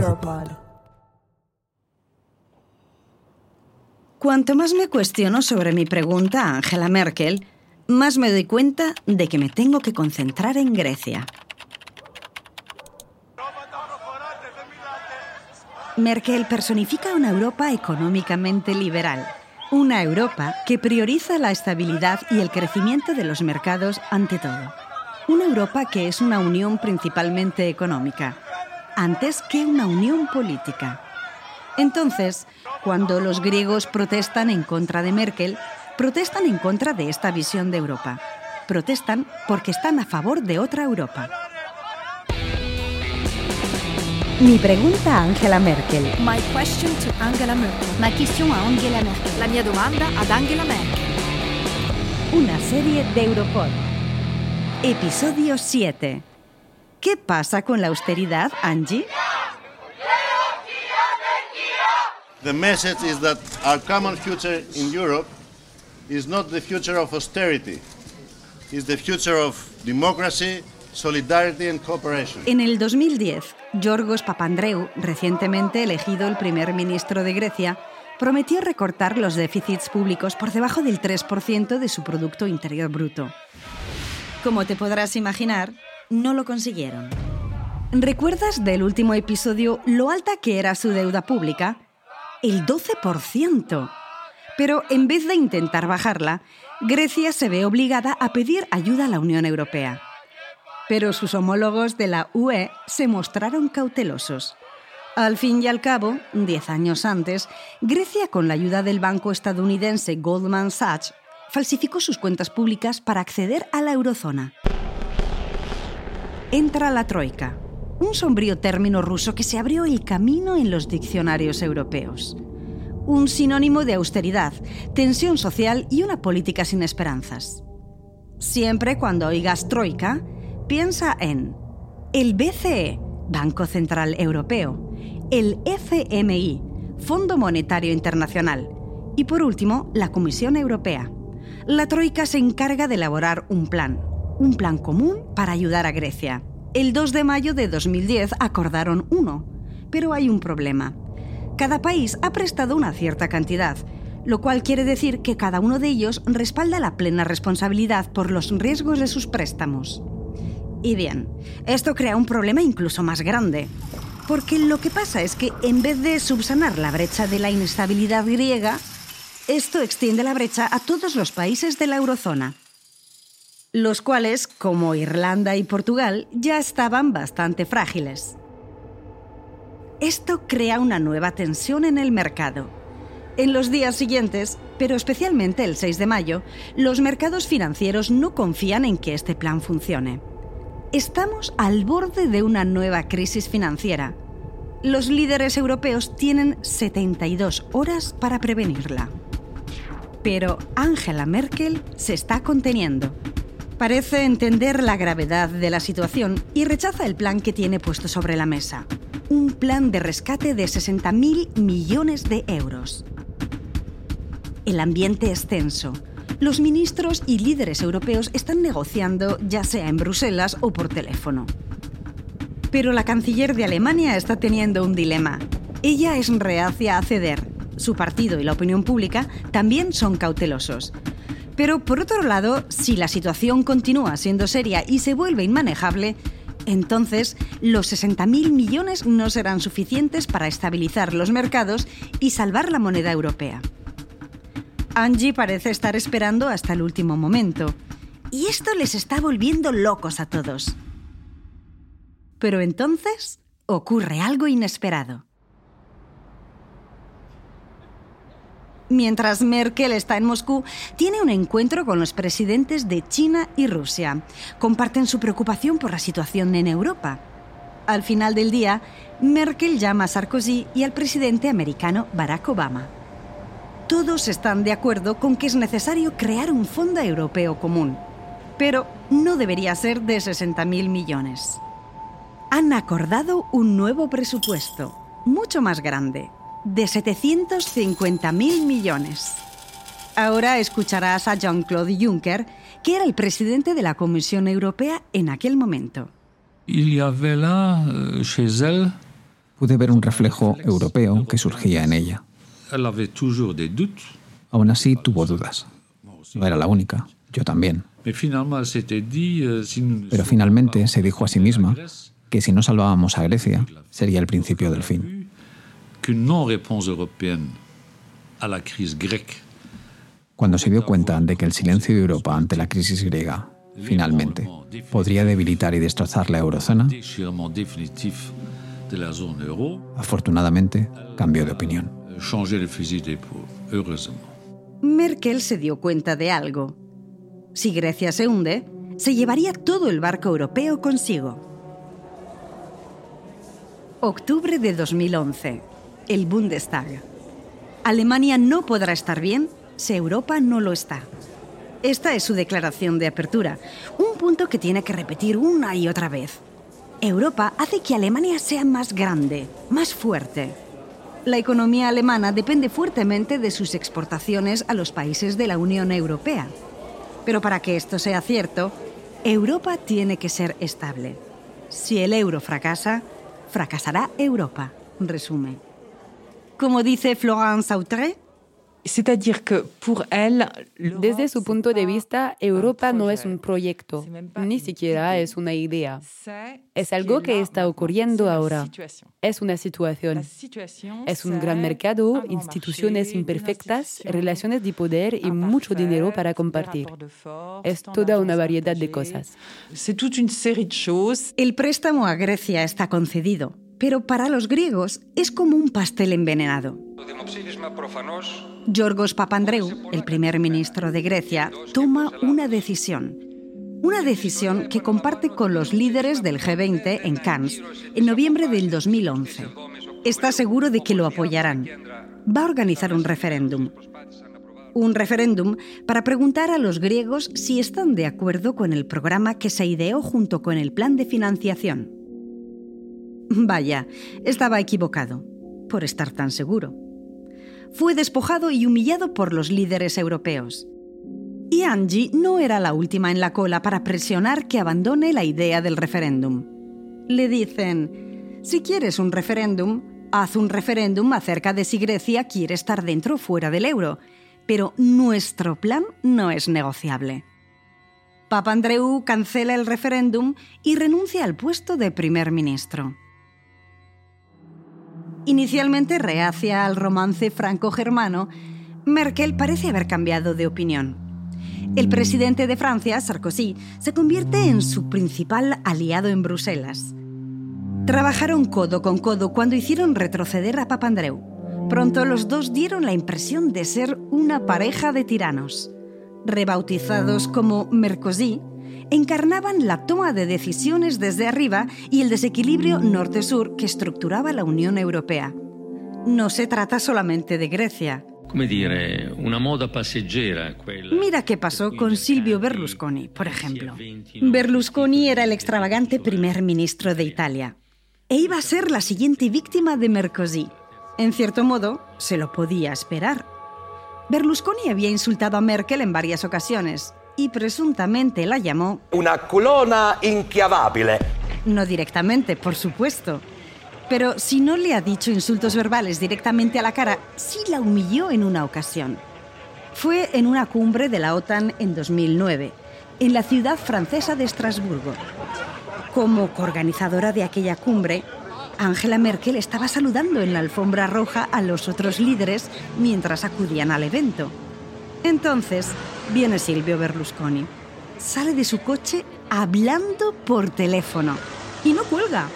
Europod. Cuanto más me cuestiono sobre mi pregunta a Angela Merkel, más me doy cuenta de que me tengo que concentrar en Grecia. Merkel personifica una Europa económicamente liberal, una Europa que prioriza la estabilidad y el crecimiento de los mercados ante todo. Una Europa que es una unión principalmente económica, antes que una unión política. Entonces, cuando los griegos protestan en contra de Merkel, protestan en contra de esta visión de Europa. Protestan porque están a favor de otra Europa. Mi pregunta a Angela Merkel. My question to Angela Merkel. Ma question a Angela Merkel. La mia domanda ad Angela Merkel. Una serie de Europod. Episodio 7. ¿Qué pasa con la austeridad, Angie? The message is that our common future in Europe is not the future of austerity, it's the future of democracy, solidarity and cooperation. En el 2010, Yorgos Papandreou, recientemente elegido el primer ministro de Grecia, prometió recortar los déficits públicos por debajo del 3% de su Producto Interior Bruto. Como te podrás imaginar, no lo consiguieron. ¿Recuerdas del último episodio lo alta que era su deuda pública? El 12%. Pero en vez de intentar bajarla, Grecia se ve obligada a pedir ayuda a la Unión Europea. Pero sus homólogos de la UE se mostraron cautelosos. Al fin y al cabo, diez años antes, Grecia, con la ayuda del banco estadounidense Goldman Sachs, falsificó sus cuentas públicas para acceder a la eurozona. Entra la Troika, un sombrío término ruso que se abrió el camino en los diccionarios europeos. Un sinónimo de austeridad, tensión social y una política sin esperanzas. Siempre cuando oigas Troika, piensa en el BCE, Banco Central Europeo, el FMI, Fondo Monetario Internacional, y por último, la Comisión Europea. La Troika se encarga de elaborar un plan, un plan común para ayudar a Grecia. El 2 de mayo de 2010 acordaron uno, pero hay un problema. Cada país ha prestado una cierta cantidad, lo cual quiere decir que cada uno de ellos respalda la plena responsabilidad por los riesgos de sus préstamos. Y bien, esto crea un problema incluso más grande, porque lo que pasa es que en vez de subsanar la brecha de la inestabilidad griega, esto extiende la brecha a todos los países de la eurozona los cuales, como Irlanda y Portugal, ya estaban bastante frágiles. Esto crea una nueva tensión en el mercado. En los días siguientes, pero especialmente el 6 de mayo, los mercados financieros no confían en que este plan funcione. Estamos al borde de una nueva crisis financiera. Los líderes europeos tienen 72 horas para prevenirla. Pero Angela Merkel se está conteniendo parece entender la gravedad de la situación y rechaza el plan que tiene puesto sobre la mesa. Un plan de rescate de 60.000 millones de euros. El ambiente es tenso. los ministros y líderes europeos están negociando ya sea en Bruselas o por teléfono. Pero la canciller de Alemania está teniendo un dilema. Ella es reacia a ceder. Su partido y la opinión pública también son cautelosos. Pero por otro lado, si la situación continúa siendo seria y se vuelve inmanejable, entonces los 60.000 millones no serán suficientes para estabilizar los mercados y salvar la moneda europea. Angie parece estar esperando hasta el último momento. Y esto les está volviendo locos a todos. Pero entonces ocurre algo inesperado. Mientras Merkel está en Moscú, tiene un encuentro con los presidentes de China y Rusia. Comparten su preocupación por la situación en Europa. Al final del día, Merkel llama a Sarkozy y al presidente americano Barack Obama. Todos están de acuerdo con que es necesario crear un fondo europeo común, pero no debería ser de 60.000 millones. Han acordado un nuevo presupuesto, mucho más grande, de 750.000 millones. Ahora escucharás a Jean-Claude Juncker, que era el presidente de la Comisión Europea en aquel momento. Euh, Pude ver un reflejo europeo que surgía en ella. Aún así tuvo dudas. No era la única, yo también. Euh, Pero finalmente se dijo a sí misma que si no salvábamos a Grecia, sería el principio del fin cuando se dio cuenta de que el silencio de Europa ante la crisis griega, finalmente, podría debilitar y destrozar la eurozona, afortunadamente cambió de opinión. Merkel se dio cuenta de algo. Si Grecia se hunde, se llevaría todo el barco europeo consigo. Octubre de 2011 el Bundestag. Alemania no podrá estar bien si Europa no lo está. Esta es su declaración de apertura, un punto que tiene que repetir una y otra vez. Europa hace que Alemania sea más grande, más fuerte. La economía alemana depende fuertemente de sus exportaciones a los países de la Unión Europea. Pero para que esto sea cierto, Europa tiene que ser estable. Si el euro fracasa, fracasará Europa, resume. Como dice Florence Autré, desde su punto de vista, Europa no es un proyecto, ni siquiera es una idea. Es algo que está ocurriendo ahora. Es una situación. Es un gran mercado, instituciones imperfectas, relaciones de poder y mucho dinero para compartir. Es toda una variedad de cosas. El préstamo a Grecia está concedido pero para los griegos es como un pastel envenenado. Yorgos Papandreou, el primer ministro de Grecia, toma una decisión. Una decisión que comparte con los líderes del G20 en Cannes en noviembre del 2011. Está seguro de que lo apoyarán. Va a organizar un referéndum. Un referéndum para preguntar a los griegos si están de acuerdo con el programa que se ideó junto con el plan de financiación. Vaya, estaba equivocado, por estar tan seguro. Fue despojado y humillado por los líderes europeos. Y Angie no era la última en la cola para presionar que abandone la idea del referéndum. Le dicen, si quieres un referéndum, haz un referéndum acerca de si Grecia quiere estar dentro o fuera del euro, pero nuestro plan no es negociable. Papandreou cancela el referéndum y renuncia al puesto de primer ministro. Inicialmente reacia al romance franco-germano, Merkel parece haber cambiado de opinión. El presidente de Francia, Sarkozy, se convierte en su principal aliado en Bruselas. Trabajaron codo con codo cuando hicieron retroceder a Papandreou. Pronto los dos dieron la impresión de ser una pareja de tiranos. Rebautizados como Mercosí, encarnaban la toma de decisiones desde arriba y el desequilibrio norte-sur que estructuraba la Unión Europea. No se trata solamente de Grecia. Mira qué pasó con Silvio Berlusconi, por ejemplo. Berlusconi era el extravagante primer ministro de Italia e iba a ser la siguiente víctima de Mercosí. En cierto modo, se lo podía esperar. Berlusconi había insultado a Merkel en varias ocasiones y presuntamente la llamó una culona inchiavabile. No directamente, por supuesto. Pero si no le ha dicho insultos verbales directamente a la cara, sí la humilló en una ocasión. Fue en una cumbre de la OTAN en 2009, en la ciudad francesa de Estrasburgo. Como coorganizadora de aquella cumbre, Angela Merkel estaba saludando en la alfombra roja a los otros líderes mientras acudían al evento. Entonces viene Silvio Berlusconi. Sale de su coche hablando por teléfono y no cuelga.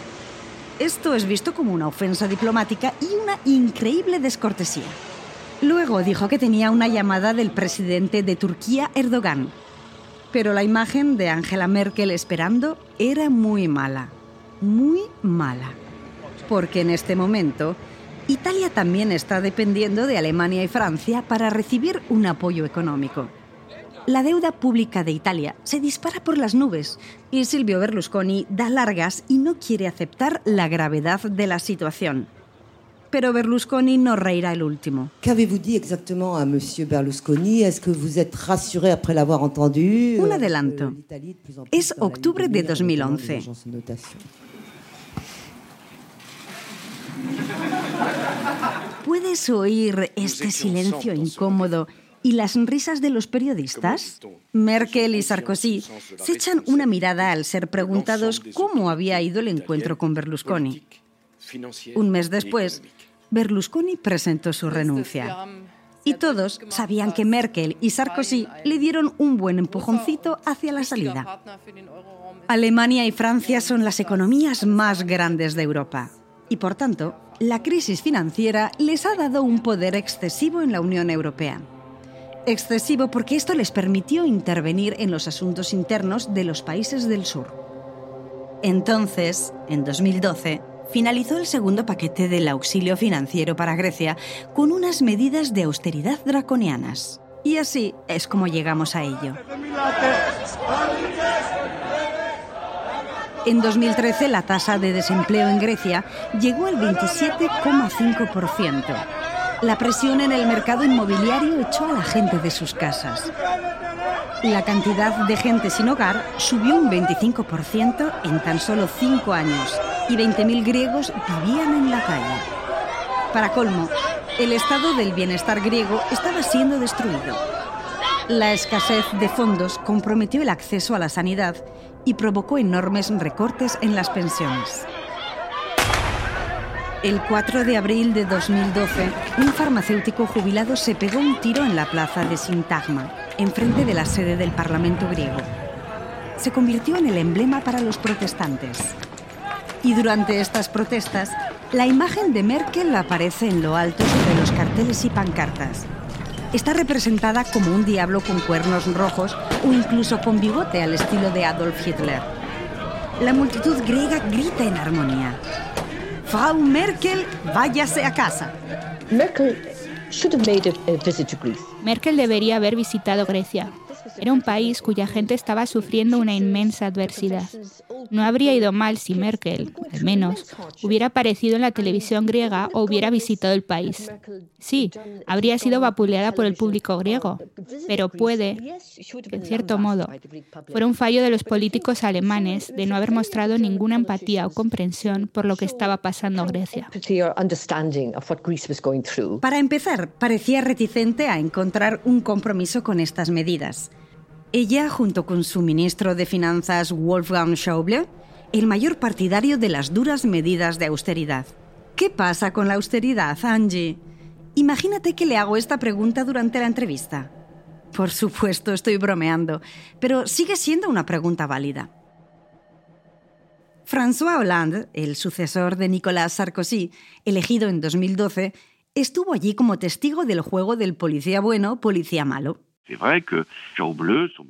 Esto es visto como una ofensa diplomática y una increíble descortesía. Luego dijo que tenía una llamada del presidente de Turquía, Erdogan. Pero la imagen de Angela Merkel esperando era muy mala. Muy mala porque en este momento Italia también está dependiendo de Alemania y Francia para recibir un apoyo económico. La deuda pública de Italia se dispara por las nubes y Silvio Berlusconi da largas y no quiere aceptar la gravedad de la situación. Pero Berlusconi no reirá el último. Qu'avez-vous dit exactement a monsieur Berlusconi Est-ce que vous êtes rassuré après l'avoir entendu Un adelanto. Es octubre de 2011. ¿Puedes oír este silencio incómodo y las risas de los periodistas? Merkel y Sarkozy se echan una mirada al ser preguntados cómo había ido el encuentro con Berlusconi. Un mes después, Berlusconi presentó su renuncia. Y todos sabían que Merkel y Sarkozy le dieron un buen empujoncito hacia la salida. Alemania y Francia son las economías más grandes de Europa y por tanto, la crisis financiera les ha dado un poder excesivo en la Unión Europea. Excesivo porque esto les permitió intervenir en los asuntos internos de los países del sur. Entonces, en 2012, finalizó el segundo paquete del auxilio financiero para Grecia con unas medidas de austeridad draconianas. Y así es como llegamos a ello. En 2013 la tasa de desempleo en Grecia llegó al 27,5%. La presión en el mercado inmobiliario echó a la gente de sus casas. La cantidad de gente sin hogar subió un 25% en tan solo cinco años y 20.000 griegos vivían en la calle. Para colmo, el estado del bienestar griego estaba siendo destruido. La escasez de fondos comprometió el acceso a la sanidad y provocó enormes recortes en las pensiones. El 4 de abril de 2012, un farmacéutico jubilado se pegó un tiro en la plaza de Sintagma, enfrente de la sede del Parlamento griego. Se convirtió en el emblema para los protestantes. Y durante estas protestas, la imagen de Merkel aparece en lo alto sobre los carteles y pancartas, está representada como un diablo con cuernos rojos o incluso con bigote al estilo de Adolf Hitler. La multitud griega grita en armonía. Frau Merkel, váyase a casa. Merkel Merkel debería haber visitado Grecia. Era un país cuya gente estaba sufriendo una inmensa adversidad. No habría ido mal si Merkel, al menos, hubiera aparecido en la televisión griega o hubiera visitado el país. Sí, habría sido vapuleada por el público griego, pero puede, en cierto modo, fuera un fallo de los políticos alemanes de no haber mostrado ninguna empatía o comprensión por lo que estaba pasando Grecia. Para empezar, parecía reticente a encontrar un compromiso con estas medidas. Ella, junto con su ministro de Finanzas Wolfgang Schäuble, el mayor partidario de las duras medidas de austeridad. ¿Qué pasa con la austeridad, Angie? Imagínate que le hago esta pregunta durante la entrevista. Por supuesto, estoy bromeando, pero sigue siendo una pregunta válida. François Hollande, el sucesor de Nicolas Sarkozy, elegido en 2012, estuvo allí como testigo del juego del policía bueno, policía malo.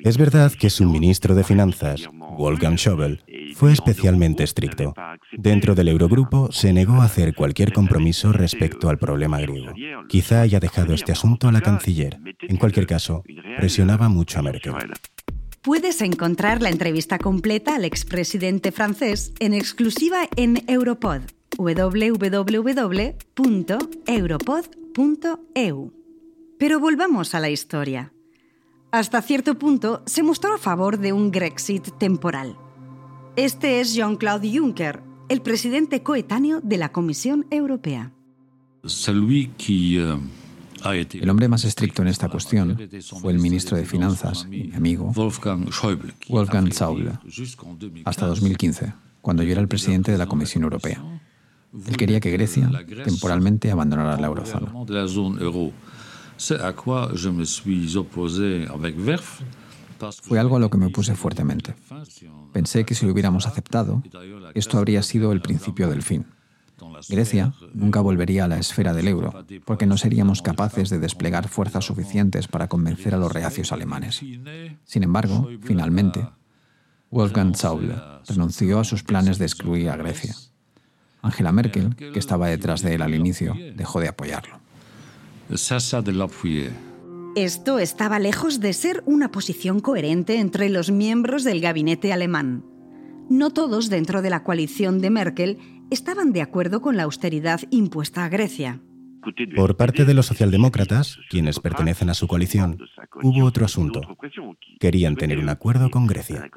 Es verdad que su ministro de Finanzas, Wolfgang Schäuble, fue especialmente estricto. Dentro del Eurogrupo se negó a hacer cualquier compromiso respecto al problema griego. Quizá haya dejado este asunto a la canciller. En cualquier caso, presionaba mucho a Merkel. Puedes encontrar la entrevista completa al expresidente francés en exclusiva en Europod www.europod.eu. Pero volvamos a la historia. Hasta cierto punto se mostró a favor de un Grexit temporal. Este es Jean-Claude Juncker, el presidente coetáneo de la Comisión Europea. Euh, el hombre más estricto en esta cuestión fue el ministro de Finanzas y mi amigo Wolfgang Schäuble, hasta 2015, cuando yo era el presidente de la Comisión Europea. Él quería que Grecia temporalmente abandonara la eurozona. Fue algo a lo que me opuse fuertemente. Pensé que si lo hubiéramos aceptado, esto habría sido el principio del fin. Grecia nunca volvería a la esfera del euro, porque no seríamos capaces de desplegar fuerzas suficientes para convencer a los reacios alemanes. Sin embargo, finalmente, Wolfgang Schäuble renunció a sus planes de excluir a Grecia. Angela Merkel, que estaba detrás de él al inicio, dejó de apoyarlo. Esto estaba lejos de ser una posición coherente entre los miembros del gabinete alemán. No todos dentro de la coalición de Merkel estaban de acuerdo con la austeridad impuesta a Grecia. Por parte de los socialdemócratas, quienes pertenecen a su coalición, hubo otro asunto. Querían tener un acuerdo con Grecia.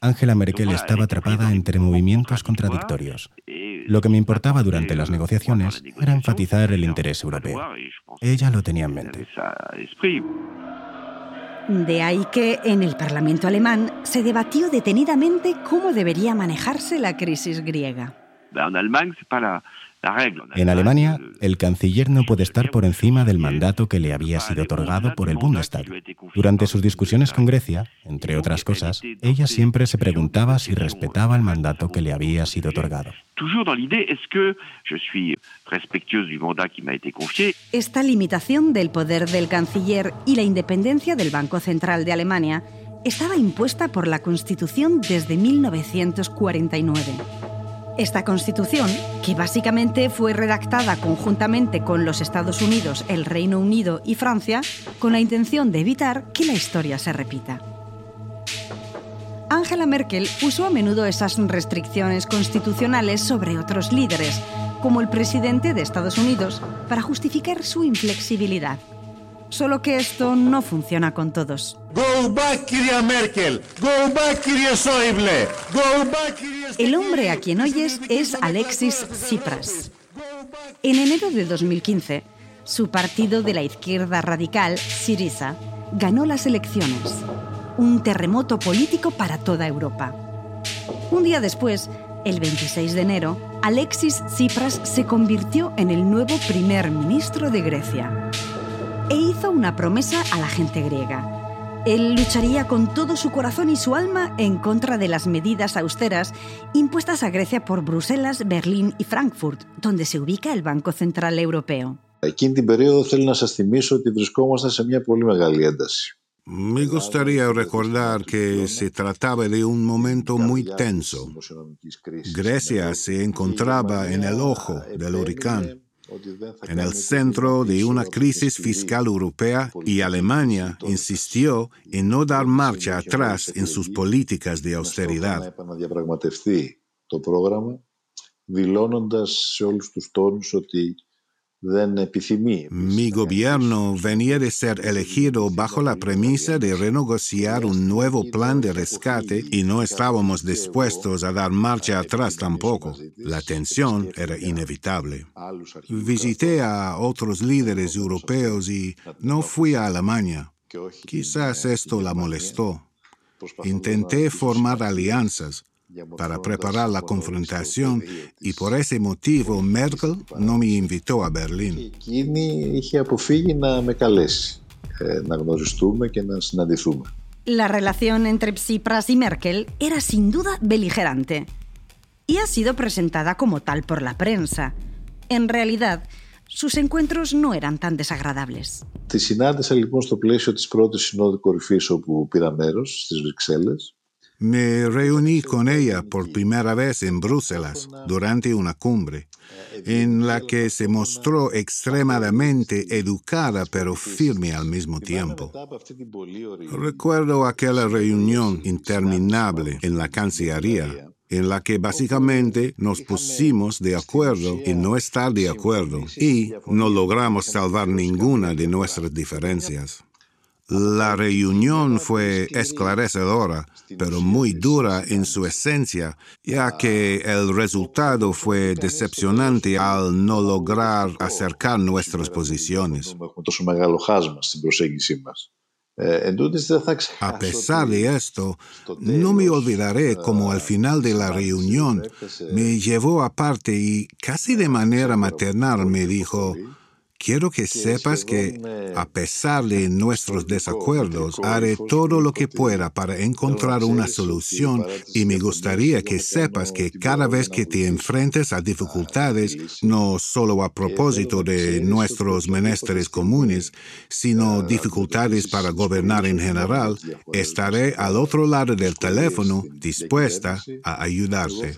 Angela Merkel estaba atrapada entre movimientos contradictorios. Lo que me importaba durante las negociaciones era enfatizar el interés europeo. Ella lo tenía en mente. De ahí que en el Parlamento alemán se debatió detenidamente cómo debería manejarse la crisis griega. En Alemania, el canciller no puede estar por encima del mandato que le había sido otorgado por el Bundestag. Durante sus discusiones con Grecia, entre otras cosas, ella siempre se preguntaba si respetaba el mandato que le había sido otorgado. Esta limitación del poder del canciller y la independencia del Banco Central de Alemania estaba impuesta por la Constitución desde 1949. Esta constitución, que básicamente fue redactada conjuntamente con los Estados Unidos, el Reino Unido y Francia, con la intención de evitar que la historia se repita. Angela Merkel usó a menudo esas restricciones constitucionales sobre otros líderes, como el presidente de Estados Unidos, para justificar su inflexibilidad. Solo que esto no funciona con todos. El hombre a quien oyes es Alexis Tsipras. En enero de 2015, su partido de la izquierda radical, Syriza, ganó las elecciones. Un terremoto político para toda Europa. Un día después, el 26 de enero, Alexis Tsipras se convirtió en el nuevo primer ministro de Grecia e hizo una promesa a la gente griega. Él lucharía con todo su corazón y su alma en contra de las medidas austeras impuestas a Grecia por Bruselas, Berlín y Frankfurt, donde se ubica el Banco Central Europeo. Me gustaría recordar que se trataba de un momento muy tenso. Grecia se encontraba en el ojo del huracán en el centro de una crisis fiscal europea y Alemania insistió en no dar marcha atrás en sus políticas de austeridad. Mi gobierno venía de ser elegido bajo la premisa de renegociar un nuevo plan de rescate y no estábamos dispuestos a dar marcha atrás tampoco. La tensión era inevitable. Visité a otros líderes europeos y no fui a Alemania. Quizás esto la molestó. Intenté formar alianzas, para preparar la confrontación y por ese motivo Merkel no me invitó a Berlín. La relación entre Tsipras y Merkel era sin duda beligerante y ha sido presentada como tal por la prensa. En realidad, sus encuentros no eran tan desagradables. Τη συνάντησα λοιπόν στο πλαίσιο της πρώτης συνόδου κορυφής όπου πήρα μέρος στις Βρυξέλλες me reuní con ella por primera vez en Bruselas durante una cumbre, en la que se mostró extremadamente educada pero firme al mismo tiempo. Recuerdo aquella reunión interminable en la Cancillería, en la que básicamente nos pusimos de acuerdo en no estar de acuerdo y no logramos salvar ninguna de nuestras diferencias. La reunión fue esclarecedora, pero muy dura en su esencia, ya que el resultado fue decepcionante al no lograr acercar nuestras posiciones. A pesar de esto, no me olvidaré cómo al final de la reunión me llevó aparte y casi de manera maternal me dijo, Quiero que sepas que, a pesar de nuestros desacuerdos, haré todo lo que pueda para encontrar una solución y me gustaría que sepas que cada vez que te enfrentes a dificultades, no solo a propósito de nuestros menesteres comunes, sino dificultades para gobernar en general, estaré al otro lado del teléfono dispuesta a ayudarte.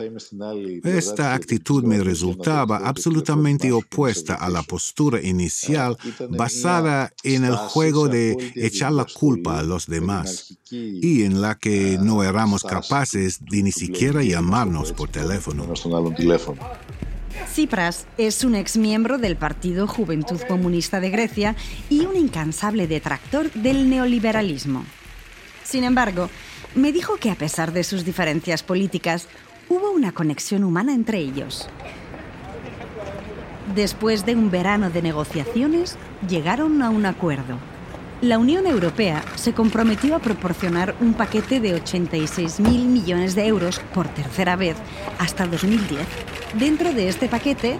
Esta actitud me resultaba absolutamente opuesta a la postura inicial basada en el juego de echar la culpa a los demás y en la que no éramos capaces de ni siquiera llamarnos por teléfono. Tsipras es un exmiembro del Partido Juventud Comunista de Grecia y un incansable detractor del neoliberalismo. Sin embargo, me dijo que a pesar de sus diferencias políticas, hubo una conexión humana entre ellos. Después de un verano de negociaciones, llegaron a un acuerdo. La Unión Europea se comprometió a proporcionar un paquete de 86.000 millones de euros por tercera vez hasta 2010. Dentro de este paquete,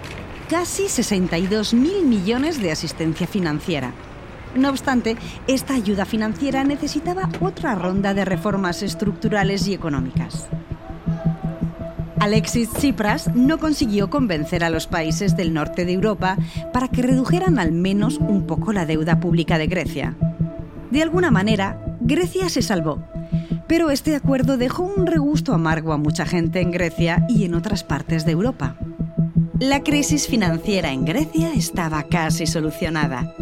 casi 62.000 millones de asistencia financiera. No obstante, esta ayuda financiera necesitaba otra ronda de reformas estructurales y económicas. Alexis Tsipras no consiguió convencer a los países del norte de Europa para que redujeran al menos un poco la deuda pública de Grecia. De alguna manera, Grecia se salvó, pero este acuerdo dejó un regusto amargo a mucha gente en Grecia y en otras partes de Europa. La crisis financiera en Grecia estaba casi solucionada.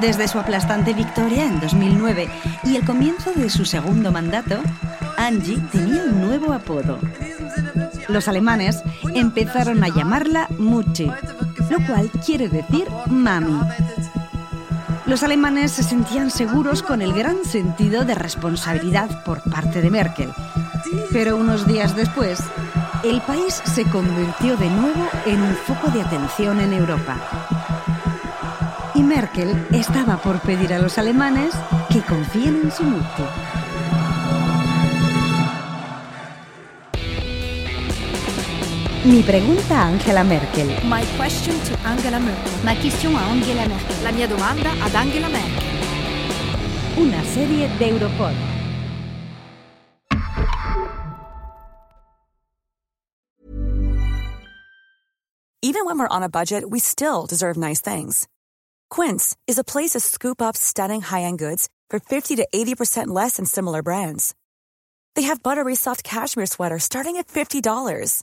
Desde su aplastante victoria en 2009 y el comienzo de su segundo mandato, Angie tenía un nuevo apodo. Los alemanes empezaron a llamarla Muchi, lo cual quiere decir mami. Los alemanes se sentían seguros con el gran sentido de responsabilidad por parte de Merkel. Pero unos días después, el país se convirtió de nuevo en un foco de atención en Europa. Y Merkel estaba por pedir a los alemanes que confíen en su Mutti. Mi pregunta a Angela Merkel. My question to Angela Merkel. Ma question a Angela Merkel. La mia domanda ad Angela Merkel. Una serie de Europod. Even when we're on a budget, we still deserve nice things. Quince is a place to scoop up stunning high-end goods for 50 to 80% less than similar brands. They have buttery soft cashmere sweaters starting at $50